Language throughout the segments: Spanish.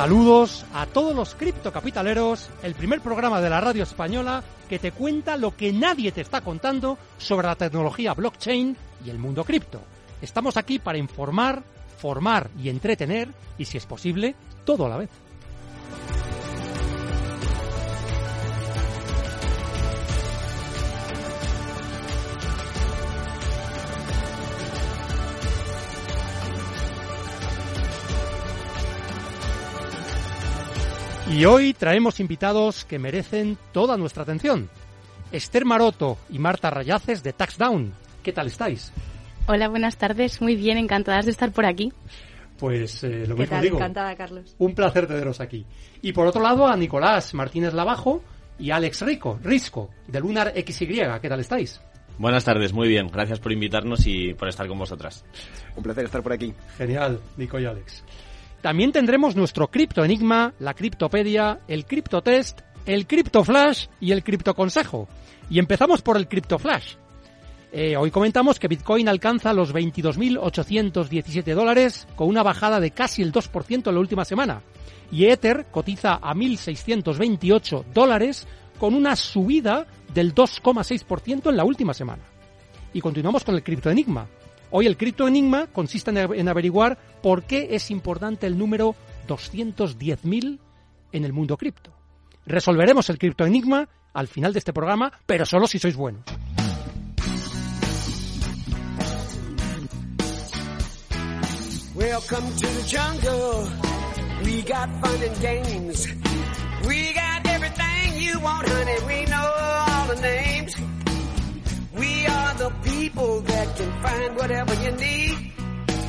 Saludos a todos los criptocapitaleros, el primer programa de la radio española que te cuenta lo que nadie te está contando sobre la tecnología blockchain y el mundo cripto. Estamos aquí para informar, formar y entretener, y si es posible, todo a la vez. Y hoy traemos invitados que merecen toda nuestra atención. Esther Maroto y Marta Rayaces de Taxdown. ¿Qué tal estáis? Hola, buenas tardes. Muy bien, encantadas de estar por aquí. Pues eh, lo ¿Qué mismo tal? digo. Encantada, Carlos. Un placer teneros aquí. Y por otro lado a Nicolás Martínez Lavajo y Alex Rico, Risco, de Lunar XY. ¿Qué tal estáis? Buenas tardes, muy bien. Gracias por invitarnos y por estar con vosotras. Un placer estar por aquí. Genial, Nico y Alex. También tendremos nuestro Cripto Enigma, la Criptopedia, el Cripto Test, el Cripto Flash y el Cripto Consejo. Y empezamos por el Cripto Flash. Eh, hoy comentamos que Bitcoin alcanza los 22.817 dólares con una bajada de casi el 2% en la última semana. Y Ether cotiza a 1.628 dólares con una subida del 2,6% en la última semana. Y continuamos con el Cripto Enigma. Hoy el Cripto Enigma consiste en, averiguar por qué es importante el número 210.000 en el mundo cripto. Resolveremos el Cripto Enigma al final de este programa, pero solo si sois buenos. Jungle. Honey.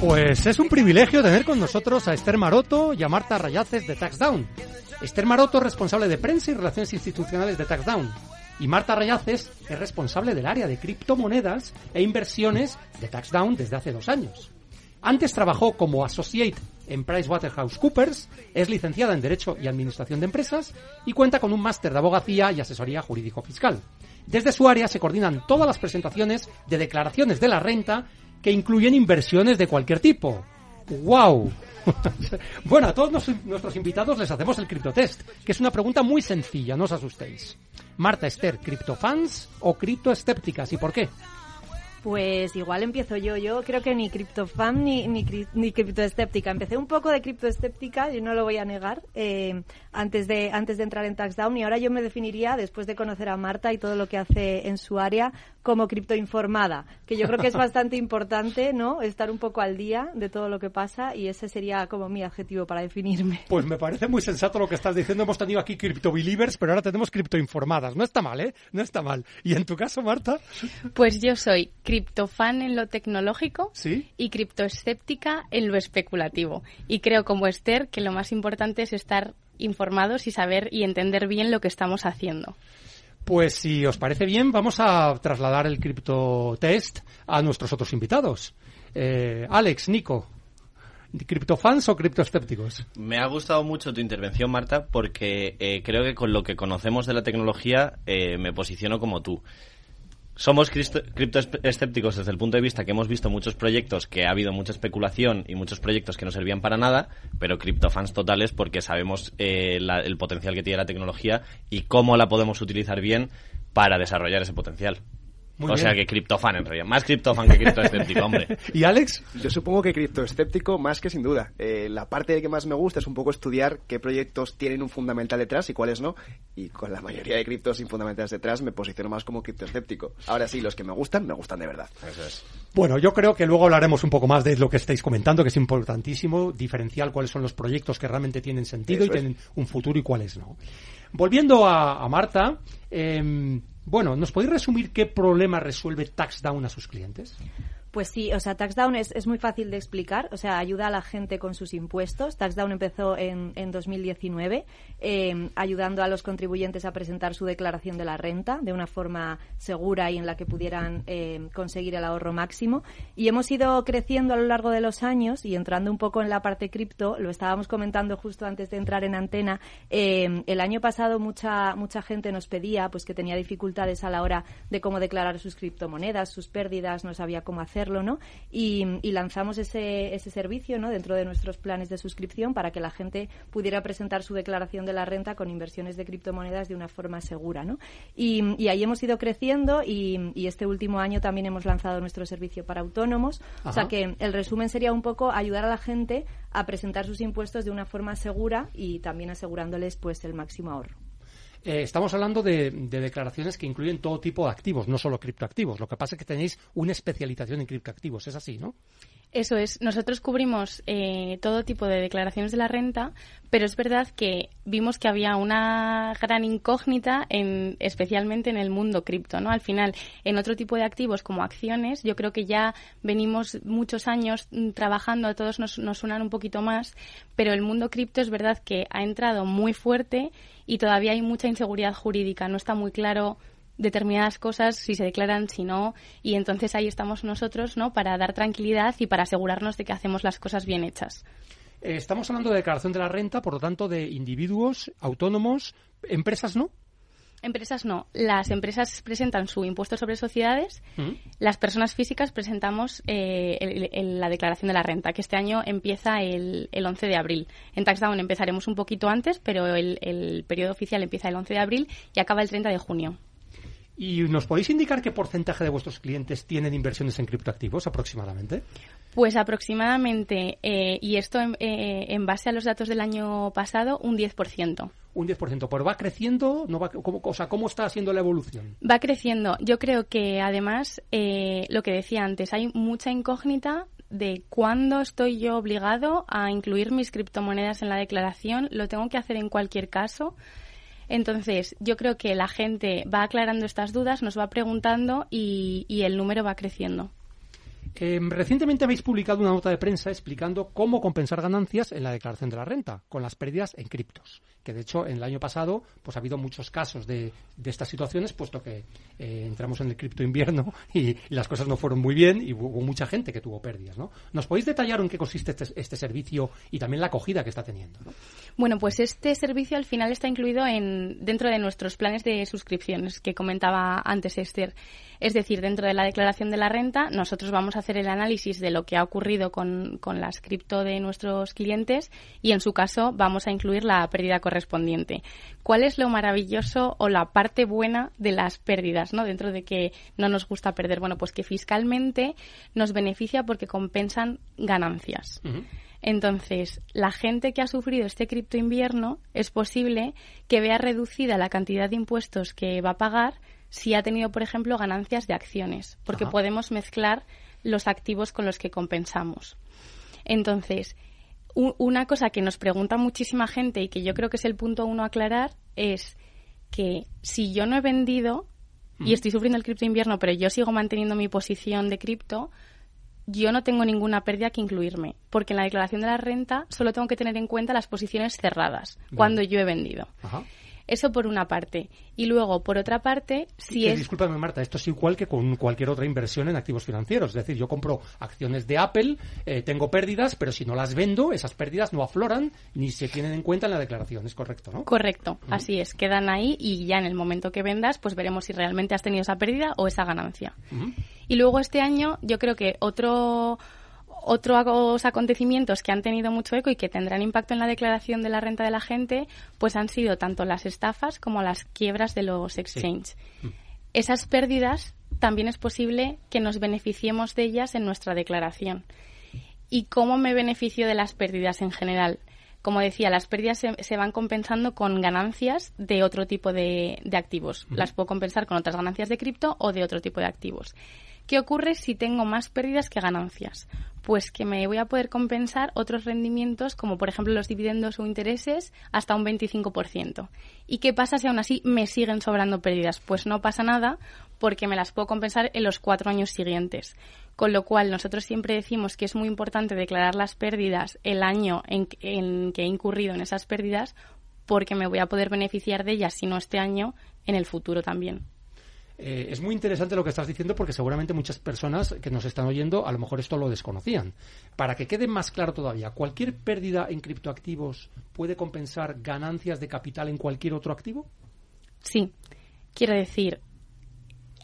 Pues es un privilegio tener con nosotros a Esther Maroto y a Marta Rayaces de Taxdown. Esther Maroto es responsable de prensa y relaciones institucionales de Taxdown. Y Marta Rayaces es responsable del área de criptomonedas e inversiones de Taxdown desde hace dos años. Antes trabajó como associate en PricewaterhouseCoopers, es licenciada en Derecho y Administración de Empresas y cuenta con un máster de abogacía y asesoría jurídico-fiscal. Desde su área se coordinan todas las presentaciones de declaraciones de la renta que incluyen inversiones de cualquier tipo. ¡Wow! bueno, a todos nuestros invitados les hacemos el criptotest, que es una pregunta muy sencilla, no os asustéis. Marta Esther, ¿criptofans o criptoescépticas y por qué? Pues igual empiezo yo. Yo creo que ni criptofan ni, ni, cri- ni criptoescéptica. Empecé un poco de criptoescéptica, yo no lo voy a negar, eh, antes, de, antes de entrar en Taxdown. Y ahora yo me definiría, después de conocer a Marta y todo lo que hace en su área, como criptoinformada. Que yo creo que es bastante importante, ¿no? Estar un poco al día de todo lo que pasa y ese sería como mi adjetivo para definirme. Pues me parece muy sensato lo que estás diciendo. Hemos tenido aquí criptobelievers, pero ahora tenemos criptoinformadas. No está mal, ¿eh? No está mal. ¿Y en tu caso, Marta? Pues yo soy criptofan en lo tecnológico Sí. y criptoescéptica en lo especulativo. Y creo como Esther que lo más importante es estar informados y saber y entender bien lo que estamos haciendo. Pues si os parece bien, vamos a trasladar el criptotest a nuestros otros invitados. Eh, Alex, Nico, ¿criptofans o criptoescépticos? Me ha gustado mucho tu intervención, Marta, porque eh, creo que con lo que conocemos de la tecnología eh, me posiciono como tú. Somos criptoescépticos desde el punto de vista que hemos visto muchos proyectos que ha habido mucha especulación y muchos proyectos que no servían para nada, pero criptofans totales porque sabemos eh, la- el potencial que tiene la tecnología y cómo la podemos utilizar bien para desarrollar ese potencial. Muy o bien. sea que criptofan en realidad. Más criptofan que criptoescéptico, hombre. ¿Y Alex? Yo supongo que criptoescéptico más que sin duda. Eh, la parte que más me gusta es un poco estudiar qué proyectos tienen un fundamental detrás y cuáles no. Y con la mayoría de criptos sin fundamentales detrás me posiciono más como criptoescéptico. Ahora sí, los que me gustan, me gustan de verdad. Eso es. Bueno, yo creo que luego hablaremos un poco más de lo que estáis comentando, que es importantísimo, diferenciar cuáles son los proyectos que realmente tienen sentido Eso y es. tienen un futuro y cuáles no. Volviendo a, a Marta, em, bueno, ¿nos podéis resumir qué problema resuelve TaxDown a sus clientes? Pues sí, o sea, TaxDown es, es muy fácil de explicar, o sea, ayuda a la gente con sus impuestos. TaxDown empezó en, en 2019, eh, ayudando a los contribuyentes a presentar su declaración de la renta de una forma segura y en la que pudieran eh, conseguir el ahorro máximo. Y hemos ido creciendo a lo largo de los años y entrando un poco en la parte cripto, lo estábamos comentando justo antes de entrar en antena, eh, el año pasado mucha, mucha gente nos pedía pues que tenía dificultades a la hora de cómo declarar sus criptomonedas, sus pérdidas, no sabía cómo hacerlo ¿no? Y, y lanzamos ese, ese servicio, ¿no? Dentro de nuestros planes de suscripción para que la gente pudiera presentar su declaración de la renta con inversiones de criptomonedas de una forma segura, ¿no? Y, y ahí hemos ido creciendo y, y, este último año también hemos lanzado nuestro servicio para autónomos. O sea que el resumen sería un poco ayudar a la gente a presentar sus impuestos de una forma segura y también asegurándoles pues el máximo ahorro. Eh, estamos hablando de, de, declaraciones que incluyen todo tipo de activos, no solo criptoactivos. Lo que pasa es que tenéis una especialización en criptoactivos, es así, ¿no? Eso es. Nosotros cubrimos eh, todo tipo de declaraciones de la renta, pero es verdad que vimos que había una gran incógnita, en, especialmente en el mundo cripto. ¿no? Al final, en otro tipo de activos como acciones, yo creo que ya venimos muchos años mm, trabajando, a todos nos, nos suenan un poquito más, pero el mundo cripto es verdad que ha entrado muy fuerte y todavía hay mucha inseguridad jurídica. No está muy claro determinadas cosas, si se declaran, si no, y entonces ahí estamos nosotros, ¿no? Para dar tranquilidad y para asegurarnos de que hacemos las cosas bien hechas. Eh, estamos hablando de declaración de la renta, por lo tanto, de individuos, autónomos, empresas, ¿no? Empresas no. Las empresas presentan su impuesto sobre sociedades. Mm. Las personas físicas presentamos eh, el, el, la declaración de la renta, que este año empieza el, el 11 de abril. En TaxDown empezaremos un poquito antes, pero el, el periodo oficial empieza el 11 de abril y acaba el 30 de junio. ¿Y nos podéis indicar qué porcentaje de vuestros clientes tienen inversiones en criptoactivos aproximadamente? Pues aproximadamente, eh, y esto en, eh, en, base a los datos del año pasado, un 10%. Un 10%, pero va creciendo, no va, ¿cómo, o sea, ¿cómo está siendo la evolución? Va creciendo. Yo creo que además, eh, lo que decía antes, hay mucha incógnita de cuándo estoy yo obligado a incluir mis criptomonedas en la declaración. Lo tengo que hacer en cualquier caso. Entonces, yo creo que la gente va aclarando estas dudas, nos va preguntando y, el número va creciendo. Eh, recientemente habéis publicado una nota de prensa explicando cómo compensar ganancias en la declaración de la renta con las pérdidas en criptos. Que de hecho en el año pasado pues ha habido muchos casos de, de estas situaciones, puesto que eh, entramos en el cripto invierno y, las cosas no fueron muy bien y hubo mucha gente que tuvo pérdidas. ¿no? ¿Nos podéis detallar en qué consiste este, este servicio y también la acogida que está teniendo? ¿no? Bueno, pues este servicio al final está incluido en, dentro de nuestros planes de suscripciones que comentaba antes Esther. Es decir, dentro de la declaración de la renta, nosotros vamos a hacer el análisis de lo que ha ocurrido con, con las cripto de nuestros clientes y, en su caso, vamos a incluir la pérdida correspondiente. ¿Cuál es lo maravilloso o la parte buena de las pérdidas, ¿no? Dentro de que no nos gusta perder. Bueno, pues que fiscalmente nos beneficia porque compensan ganancias. Uh -huh. Entonces, la gente que ha sufrido este cripto invierno es posible que vea reducida la cantidad de impuestos que va a pagar si ha tenido, por ejemplo, ganancias de acciones, porque Ajá. podemos mezclar los activos con los que compensamos. Entonces, una cosa que nos pregunta muchísima gente y que yo creo que es el punto uno a aclarar es que si yo no he vendido y estoy sufriendo el cripto invierno, pero yo sigo manteniendo mi posición de cripto, yo no tengo ninguna pérdida que incluirme, porque en la declaración de la renta solo tengo que tener en cuenta las posiciones cerradas, Bien. cuando yo he vendido. Ajá. Eso por una parte. Y luego, por otra parte, si que, es... Discúlpame, Marta, esto es igual que con cualquier otra inversión en activos financieros. Es decir, yo compro acciones de Apple, eh, tengo pérdidas, pero si no las vendo, esas pérdidas no afloran ni se tienen en cuenta en la declaración. ¿Es correcto, no? Correcto, así es. Quedan ahí y ya en el momento que vendas, pues veremos si realmente has tenido esa pérdida o esa ganancia. Y luego este año, yo creo que otro otros acontecimientos que han tenido mucho eco y que tendrán impacto en la declaración de la renta de la gente, pues han sido tanto las estafas como las quiebras de los exchanges. Sí. Esas pérdidas también es posible que nos beneficiemos de ellas en nuestra declaración. ¿Y cómo me beneficio de las pérdidas en general? Como decía, las pérdidas se, se van compensando con ganancias de otro tipo de, de activos. Uh -huh. Las puedo compensar con otras ganancias de cripto o de otro tipo de activos. ¿Qué ocurre si tengo más pérdidas que ganancias? Pues que me voy a poder compensar otros rendimientos, como por ejemplo los dividendos o intereses, hasta un 25%. ¿Y qué pasa si aún así me siguen sobrando pérdidas? Pues no pasa nada, porque me las puedo compensar en los cuatro años siguientes. Con lo cual, nosotros siempre decimos que es muy importante declarar las pérdidas el año en, en que he incurrido en esas pérdidas, porque me voy a poder beneficiar de ellas, si no este año, en el futuro también. Eh, es muy interesante lo que estás diciendo porque seguramente muchas personas que nos están oyendo a lo mejor esto lo desconocían. Para que quede más claro todavía, ¿cualquier pérdida en criptoactivos puede compensar ganancias de capital en cualquier otro activo? Sí. Quiero decir,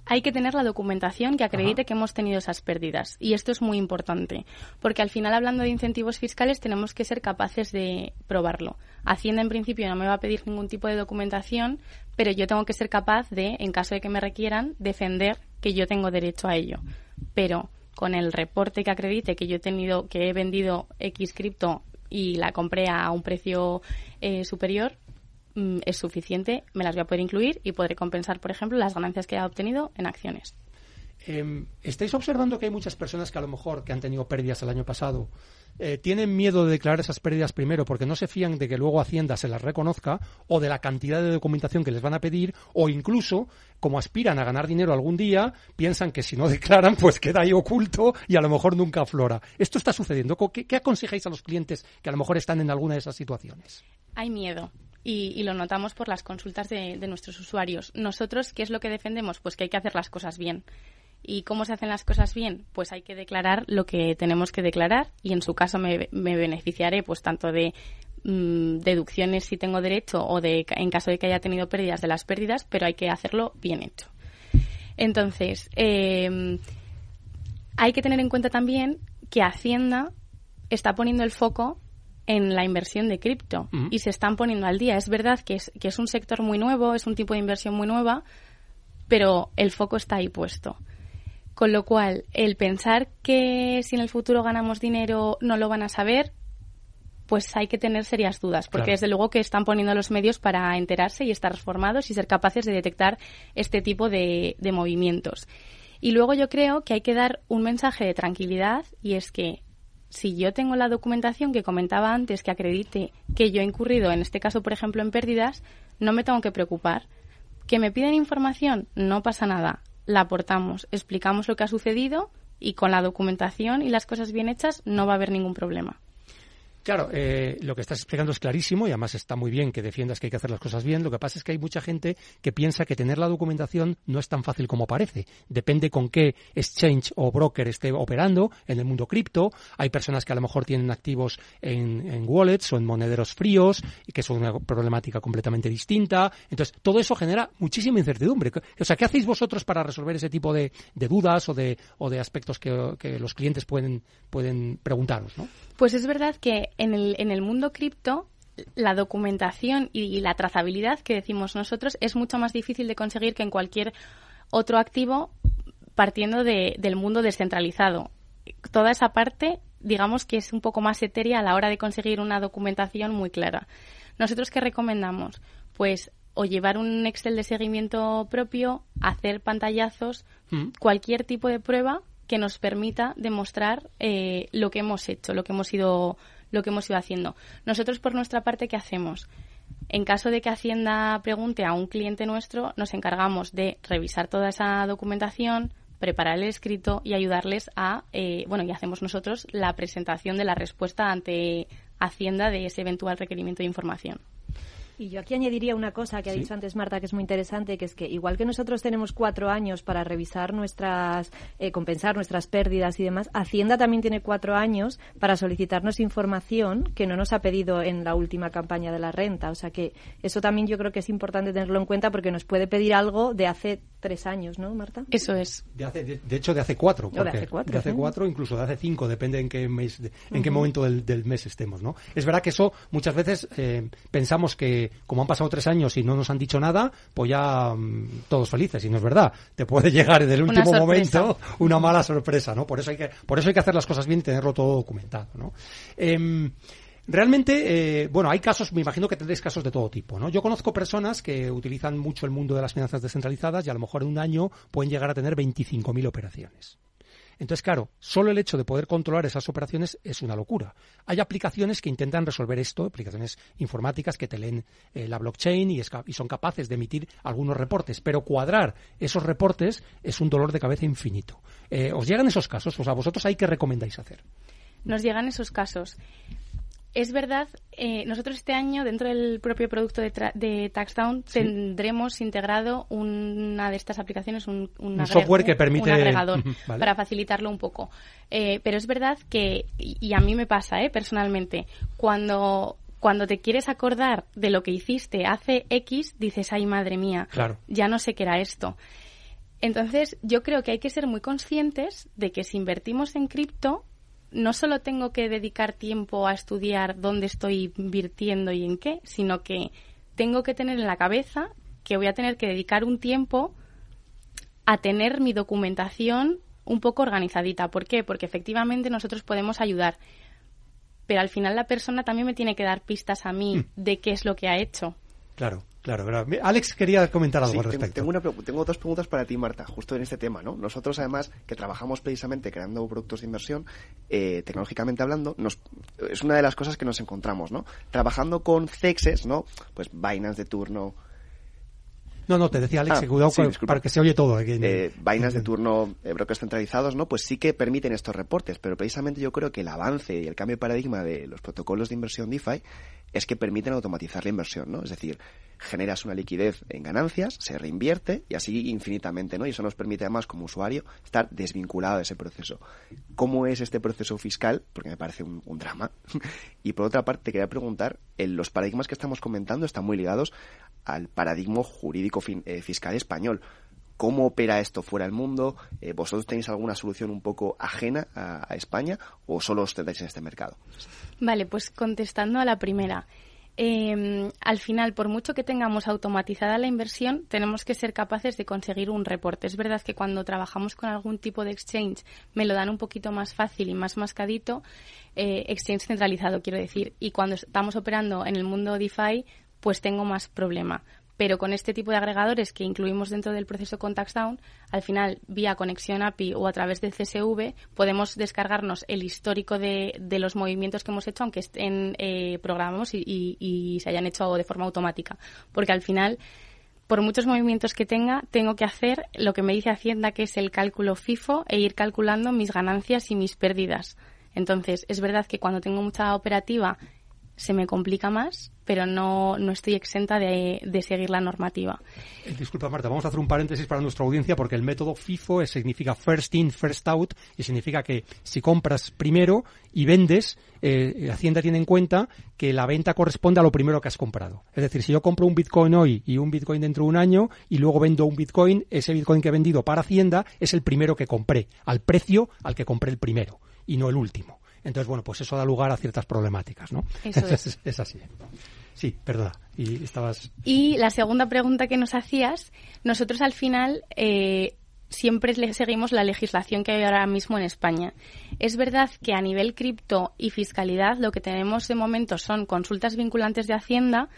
hay que tener la documentación que acredite Ajá. que hemos tenido esas pérdidas. Y esto es muy importante, porque al final, hablando de incentivos fiscales, tenemos que ser capaces de probarlo. Hacienda, en principio, no me va a pedir ningún tipo de documentación, pero yo tengo que ser capaz de, en caso de que me requieran, defender que yo tengo derecho a ello. Pero con el reporte que acredite que yo he tenido, que he vendido X cripto y la compré a un precio eh, superior, mm, es suficiente, me las voy a poder incluir y podré compensar, por ejemplo, las ganancias que he obtenido en acciones. Eh, ¿Estáis observando que hay muchas personas que a lo mejor que han tenido pérdidas el año pasado eh, tienen miedo de declarar esas pérdidas primero porque no se fían de que luego Hacienda se las reconozca o de la cantidad de documentación que les van a pedir o incluso como aspiran a ganar dinero algún día piensan que si no declaran pues queda ahí oculto y a lo mejor nunca aflora. ¿Esto está sucediendo? ¿Qué, qué aconsejáis a los clientes que a lo mejor están en alguna de esas situaciones? Hay miedo. Y, y lo notamos por las consultas de, nuestros usuarios. Nosotros, ¿qué es lo que defendemos? Pues que hay que hacer las cosas bien. ¿Y cómo se hacen las cosas bien? Pues hay que declarar lo que tenemos que declarar y en su caso me, me beneficiaré pues tanto de mm, deducciones si tengo derecho o de en caso de que haya tenido pérdidas de las pérdidas, pero hay que hacerlo bien hecho. Entonces, eh, hay que tener en cuenta también que Hacienda está poniendo el foco en la inversión de cripto y se están poniendo al día. Es verdad que es, que es un sector muy nuevo, es un tipo de inversión muy nueva, pero el foco está ahí puesto. Con lo cual, el pensar que si en el futuro ganamos dinero no lo van a saber, pues hay que tener serias dudas, porque Claro. desde luego que están poniendo los medios para enterarse y estar formados y ser capaces de detectar este tipo de, de movimientos. Y luego yo creo que hay que dar un mensaje de tranquilidad y es que si yo tengo la documentación que comentaba antes que acredite que yo he incurrido, en este caso, por ejemplo, en pérdidas, no me tengo que preocupar. ¿Que me piden información? No pasa nada. La aportamos, explicamos lo que ha sucedido y con la documentación y las cosas bien hechas no va a haber ningún problema. Claro, eh, lo que estás explicando es clarísimo y además está muy bien que defiendas que hay que hacer las cosas bien. Lo que pasa es que hay mucha gente que piensa que tener la documentación no es tan fácil como parece. Depende con qué exchange o broker esté operando en el mundo cripto. Hay personas que a lo mejor tienen activos en, en wallets o en monederos fríos y que son una problemática completamente distinta. Entonces, todo eso genera muchísima incertidumbre. O sea, ¿qué hacéis vosotros para resolver ese tipo de, dudas o de, o de aspectos que, que los clientes pueden, pueden preguntaros, ¿no? Pues es verdad que en el, en el mundo cripto la documentación y, y la trazabilidad que decimos nosotros es mucho más difícil de conseguir que en cualquier otro activo partiendo de- del mundo descentralizado. Toda esa parte, digamos que es un poco más etérea a la hora de conseguir una documentación muy clara. ¿Nosotros qué recomendamos? Pues o llevar un Excel de seguimiento propio, hacer pantallazos, Mm. cualquier tipo de prueba que nos permita demostrar eh, lo que hemos hecho, lo que hemos ido, lo que hemos ido haciendo. Nosotros por nuestra parte, ¿qué hacemos? En caso de que Hacienda pregunte a un cliente nuestro, nos encargamos de revisar toda esa documentación, preparar el escrito y ayudarles a, eh, bueno, y hacemos nosotros la presentación de la respuesta ante Hacienda de ese eventual requerimiento de información. Y yo aquí añadiría una cosa que ha Sí. dicho antes Marta que es muy interesante, que es que igual que nosotros tenemos cuatro años para revisar nuestras, eh, compensar nuestras pérdidas y demás, Hacienda también tiene cuatro años para solicitarnos información que no nos ha pedido en la última campaña de la renta. O sea que eso también yo creo que es importante tenerlo en cuenta porque nos puede pedir algo de hace tres años, ¿no, Marta? Eso es. De, hace- de, de hecho, de hace cuatro. De hace cuatro, de hace sí. cuatro, incluso de hace cinco, depende en qué mes, de- en qué momento del, del mes estemos, ¿no? Es verdad que eso muchas veces eh, pensamos que como han pasado tres años y no nos han dicho nada, pues ya mm, todos felices y no es verdad. Te puede llegar en el último momento una mala sorpresa, ¿no? Por eso hay que por eso hay que hacer las cosas bien y tenerlo todo documentado, ¿no? Em, Realmente, eh, bueno, hay casos, me imagino que tendréis casos de todo tipo, ¿no? Yo conozco personas que utilizan mucho el mundo de las finanzas descentralizadas y a lo mejor en un año pueden llegar a tener 25.000 operaciones. Entonces, claro, solo el hecho de poder controlar esas operaciones es una locura. Hay aplicaciones que intentan resolver esto, aplicaciones informáticas que te leen eh, la blockchain y, son capaces de emitir algunos reportes, pero cuadrar esos reportes es un dolor de cabeza infinito. Eh, ¿Os llegan esos casos? O sea, vosotros ahí qué recomendáis hacer? nos llegan esos casos. Es verdad, eh, nosotros este año, dentro del propio producto de, tra- de TaxDown, tendremos integrado una de estas aplicaciones, un, software que permite- un agregador, vale. para facilitarlo un poco. Eh, pero es verdad que, y y a mí me pasa, eh, personalmente, cuando, cuando te quieres acordar de lo que hiciste hace X, dices, ay, madre mía, Claro. ya no sé qué era esto. Entonces, yo creo que hay que ser muy conscientes de que si invertimos en cripto, no solo tengo que dedicar tiempo a estudiar dónde estoy invirtiendo y en qué, sino que tengo que tener en la cabeza que voy a tener que dedicar un tiempo a tener mi documentación un poco organizadita. ¿Por qué? Porque efectivamente nosotros podemos ayudar, pero al final la persona también me tiene que dar pistas a mí de qué es lo que ha hecho. Claro, claro, claro. Alex quería comentar algo Sí, al respecto. tengo una tengo dos preguntas para ti, Marta, justo en este tema, ¿no? Nosotros, además, que trabajamos precisamente creando productos de inversión, eh, tecnológicamente hablando, nos, es una de las cosas que nos encontramos, ¿no? Trabajando con CEXes, ¿no? Pues Binance de turno, No, no, te decía Alex, Ah, que cuidado sí, para que se oye todo. aquí eh, vainas de turno, eh, brokers centralizados, ¿no? Pues sí que permiten estos reportes, pero precisamente yo creo que el avance y el cambio de paradigma de los protocolos de inversión DeFi es que permiten automatizar la inversión, ¿no? Es decir, generas una liquidez en ganancias, se reinvierte y así infinitamente, ¿no? Y eso nos permite además como usuario estar desvinculado de ese proceso. ¿Cómo es este proceso fiscal? Porque me parece un, drama. y por otra parte, te quería preguntar, en los paradigmas que estamos comentando están muy ligados al paradigma jurídico eh, fiscal español. ¿Cómo opera esto fuera del mundo? Eh, ¿Vosotros tenéis alguna solución un poco ajena a, España o solo os centráis en este mercado? Vale, pues contestando a la primera. Eh, al final, por mucho que tengamos automatizada la inversión, tenemos que ser capaces de conseguir un reporte. Es verdad que cuando trabajamos con algún tipo de exchange me lo dan un poquito más fácil y más mascadito, eh, exchange centralizado quiero decir, y cuando estamos operando en el mundo DeFi, pues tengo más problema. Pero con este tipo de agregadores que incluimos dentro del proceso con TaxDown, al final, vía conexión API o a través del CSV, podemos descargarnos el histórico de, los movimientos que hemos hecho, aunque estén eh, programados y- y se hayan hecho de forma automática. Porque al final, por muchos movimientos que tenga, tengo que hacer lo que me dice Hacienda, que es el cálculo FIFO, e ir calculando mis ganancias y mis pérdidas. Entonces, es verdad que cuando tengo mucha operativa se me complica más, pero no, no estoy exenta de, de seguir la normativa. Eh, Disculpa, Marta, vamos a hacer un paréntesis para nuestra audiencia porque el método FIFO es- significa first in, first out y significa que si compras primero y vendes, eh, Hacienda tiene en cuenta que la venta corresponde a lo primero que has comprado. Es decir, si yo compro un Bitcoin hoy y un Bitcoin dentro de un año y luego vendo un Bitcoin, ese Bitcoin que he vendido para Hacienda es el primero que compré, al precio al que compré el primero y no el último. Entonces, bueno, pues eso da lugar a ciertas problemáticas, ¿no? Eso es. es así. Sí, perdona. Y estabas... Y la segunda pregunta que nos hacías, nosotros al final eh, siempre le seguimos la legislación que hay ahora mismo en España. Es verdad que a nivel cripto y fiscalidad lo que tenemos de momento son consultas vinculantes de Hacienda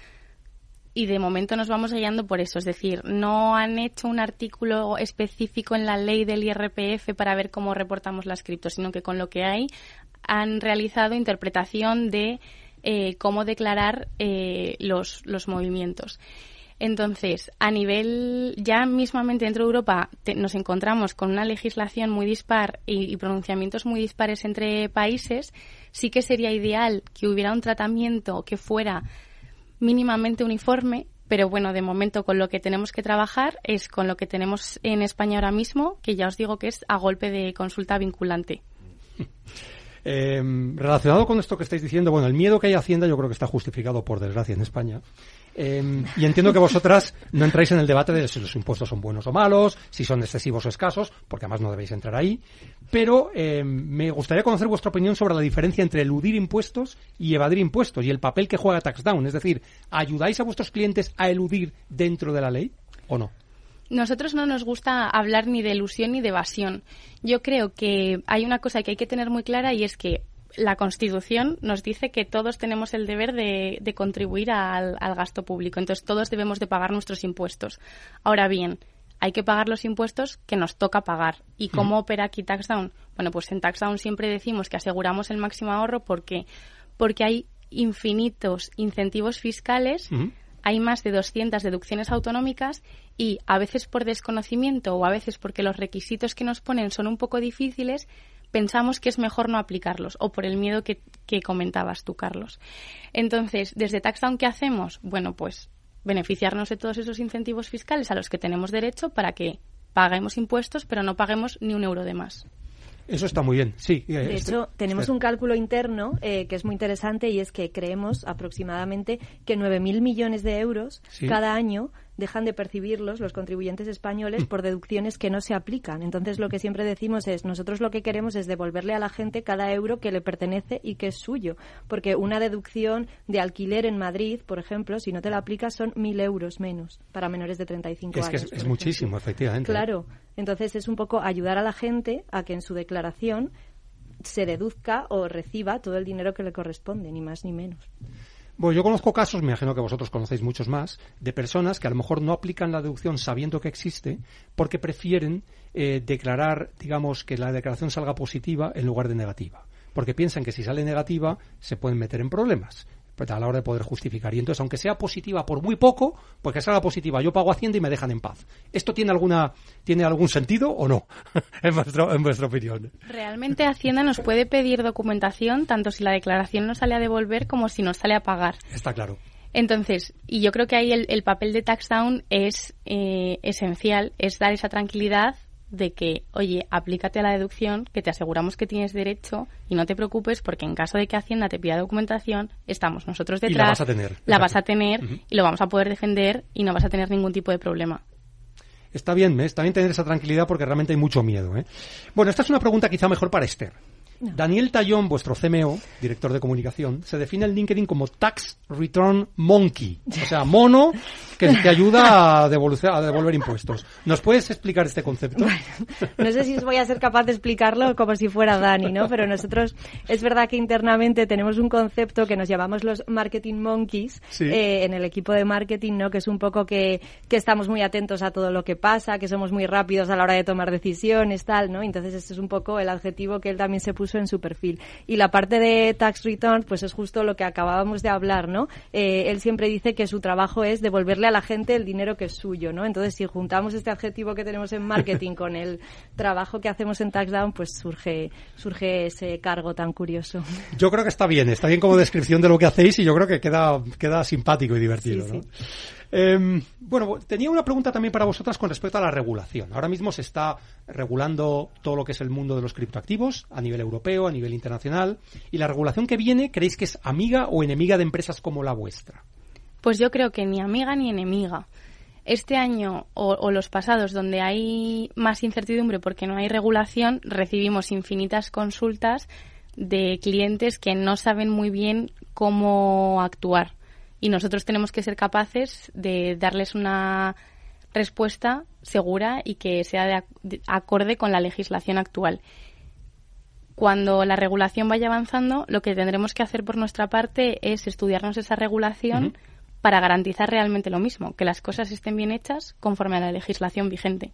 y de momento nos vamos guiando por eso. Es decir, no han hecho un artículo específico en la ley del IRPF para ver cómo reportamos las criptos, sino que con lo que hay han realizado interpretación de eh, cómo declarar eh, los, los movimientos. Entonces, a nivel, ya mismamente dentro de Europa nos encontramos con una legislación muy dispar y pronunciamientos muy dispares entre países, sí que sería ideal que hubiera un tratamiento que fuera mínimamente uniforme, pero bueno, de momento con lo que tenemos que trabajar es con lo que tenemos en España ahora mismo, que ya os digo que es a golpe de consulta vinculante. Eh, relacionado con esto que estáis diciendo, bueno, el miedo que hay a Hacienda yo creo que está justificado por desgracia en España. Eh, y entiendo que vosotras no entráis en el debate de si los impuestos son buenos o malos, si son excesivos o escasos, porque además no debéis entrar ahí. Pero eh, me gustaría conocer vuestra opinión sobre la diferencia entre eludir impuestos y evadir impuestos y el papel que juega TaxDown. Es decir, ¿ayudáis a vuestros clientes a eludir dentro de la ley o no? Nosotros no nos gusta hablar ni de ilusión ni de evasión. Yo creo que hay una cosa que hay que tener muy clara y es que la Constitución nos dice que todos tenemos el deber de, de contribuir al, al gasto público. Entonces, todos debemos de pagar nuestros impuestos. Ahora bien, hay que pagar los impuestos que nos toca pagar. ¿Y cómo opera aquí TaxDown? Bueno, pues en TaxDown siempre decimos que aseguramos el máximo ahorro porque, porque hay infinitos incentivos fiscales, Ujú. Hay más de 200 deducciones autonómicas y a veces por desconocimiento o a veces porque los requisitos que nos ponen son un poco difíciles, pensamos que es mejor no aplicarlos o por el miedo que, que comentabas tú, Carlos. Entonces, desde TaxDown, ¿qué hacemos? Bueno, pues beneficiarnos de todos esos incentivos fiscales a los que tenemos derecho para que paguemos impuestos, pero no paguemos ni un euro de más. Eso está muy bien, sí. eh, De este- hecho, tenemos Esther. un cálculo interno eh, que es muy interesante y es que creemos aproximadamente que 9.000 millones de euros Sí. cada año dejan de percibirlos los contribuyentes españoles por deducciones que no se aplican. Entonces, lo que siempre decimos es, nosotros lo que queremos es devolverle a la gente cada euro que le pertenece y que es suyo. Porque una deducción de alquiler en Madrid, por ejemplo, si no te la aplicas, son 1.000 euros menos para menores de 35 Es que años. es, por es muchísimo, efectivamente. Claro. Entonces es un poco ayudar a la gente a que en su declaración se deduzca o reciba todo el dinero que le corresponde, ni más ni menos. Bueno, yo conozco casos, me imagino que vosotros conocéis muchos más, de personas que a lo mejor no aplican la deducción sabiendo que existe porque prefieren eh, declarar, digamos, que la declaración salga positiva en lugar de negativa. Porque piensan que si sale negativa se pueden meter en problemas pues, a la hora de poder justificar. Y entonces, aunque sea positiva por muy poco, pues que salga positiva, yo pago Hacienda y me dejan en paz. ¿Esto tiene alguna tiene algún sentido o no? en, vuestro, en vuestra opinión. Realmente Hacienda nos puede pedir documentación tanto si la declaración nos sale a devolver como si nos sale a pagar. Está claro. Entonces, y yo creo que ahí el, el papel de TaxDown es eh, esencial, es dar esa tranquilidad de que, oye, aplícate a la deducción, que te aseguramos que tienes derecho y no te preocupes porque en caso de que Hacienda te pida documentación, estamos nosotros Y la detrás. vas a tener, La exacto. vas a tener y lo vamos a poder defender y no vas a tener ningún tipo de problema. Está bien, ¿eh? está bien tener esa tranquilidad porque realmente hay mucho miedo. ¿eh? Bueno, esta es una pregunta quizá mejor para Esther. Daniel Tallón, vuestro CMO, director de comunicación, se define en LinkedIn como Tax Return Monkey, o sea, mono que te ayuda a, devolver impuestos. ¿Nos puedes explicar este concepto? No sé si os voy a ser capaz de explicarlo como si fuera Dani, ¿no? Pero nosotros es verdad que internamente tenemos un concepto que nos llamamos los marketing monkeys Sí. eh, en el equipo de marketing, ¿no? Que es un poco que, que estamos muy atentos a todo lo que pasa, que somos muy rápidos a la hora de tomar decisiones, tal, ¿no? Entonces este es un poco el adjetivo que él también se puso en su perfil. Y la parte de tax return, pues es justo lo que acabábamos de hablar, ¿no? Eh, él siempre dice que su trabajo es devolverle a la gente el dinero que es suyo, ¿no? Entonces si juntamos este adjetivo que tenemos en marketing con el trabajo que hacemos en TaxDown, pues surge, surge ese cargo tan curioso. Yo creo que está bien, está bien como descripción de lo que hacéis y yo creo que queda, queda simpático y divertido. Sí, ¿no? sí. Eh, bueno, tenía una pregunta también para vosotras con respecto a la regulación. Ahora mismo se está regulando todo lo que es el mundo de los criptoactivos a nivel europeo, a nivel internacional. ¿Y la regulación que viene creéis que es amiga o enemiga de empresas como la vuestra? Pues yo creo que ni amiga ni enemiga. Este año o, los pasados, donde hay más incertidumbre porque no hay regulación, recibimos infinitas consultas de clientes que no saben muy bien cómo actuar. Y nosotros tenemos que ser capaces de darles una respuesta segura y que sea de- acorde con la legislación actual cuando la regulación vaya avanzando, lo que tendremos que hacer por nuestra parte es estudiarnos esa regulación para garantizar realmente lo mismo, que las cosas estén bien hechas conforme a la legislación vigente.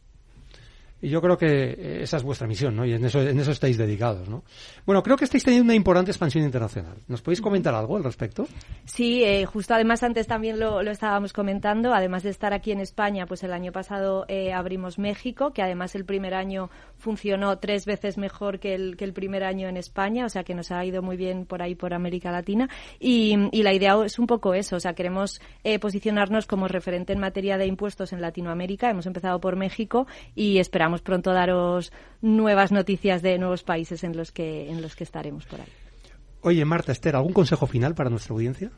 Y yo creo que eh, esa es vuestra misión, ¿no? Y en eso, en eso estáis dedicados, ¿no? Bueno, creo que estáis teniendo una importante expansión internacional. ¿Nos podéis comentar algo al respecto? Sí, eh, justo además antes también lo, lo estábamos comentando, además de estar aquí en España, pues el año pasado eh, abrimos México, que además el primer año funcionó tres veces mejor que el, que el primer año en España, o sea que nos ha ido muy bien por ahí, por América Latina. Y, y la idea es un poco eso, o sea, queremos eh, posicionarnos como referente en materia de impuestos en Latinoamérica. Hemos empezado por México y esperamos pronto daros nuevas noticias de nuevos países en los que, en los que estaremos por ahí. Oye, Marta, Esther, ¿algún consejo final para nuestra audiencia?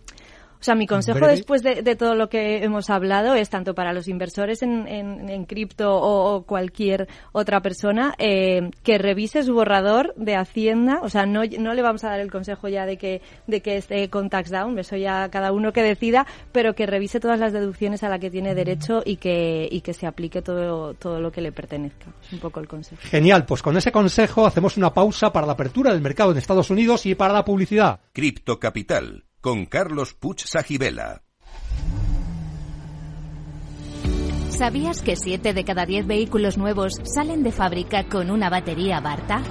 O sea, mi consejo Breve. después de, de todo lo que hemos hablado es tanto para los inversores en, en, en cripto o, o cualquier otra persona eh, que revise su borrador de Hacienda. O sea, no, no le vamos a dar el consejo ya de que, de que esté con tax down, eso ya cada uno que decida, pero que revise todas las deducciones a las que tiene derecho y que, y que se aplique todo, todo lo que le pertenezca. Es un poco el consejo. Genial, pues con ese consejo hacemos una pausa para la apertura del mercado en Estados Unidos y para la publicidad. Cripto Capital con Carlos Puch Sajibela. ¿Sabías que 7 de cada 10 vehículos nuevos salen de fábrica con una batería Barta?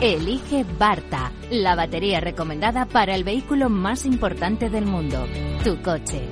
Elige Barta, la batería recomendada para el vehículo más importante del mundo, tu coche.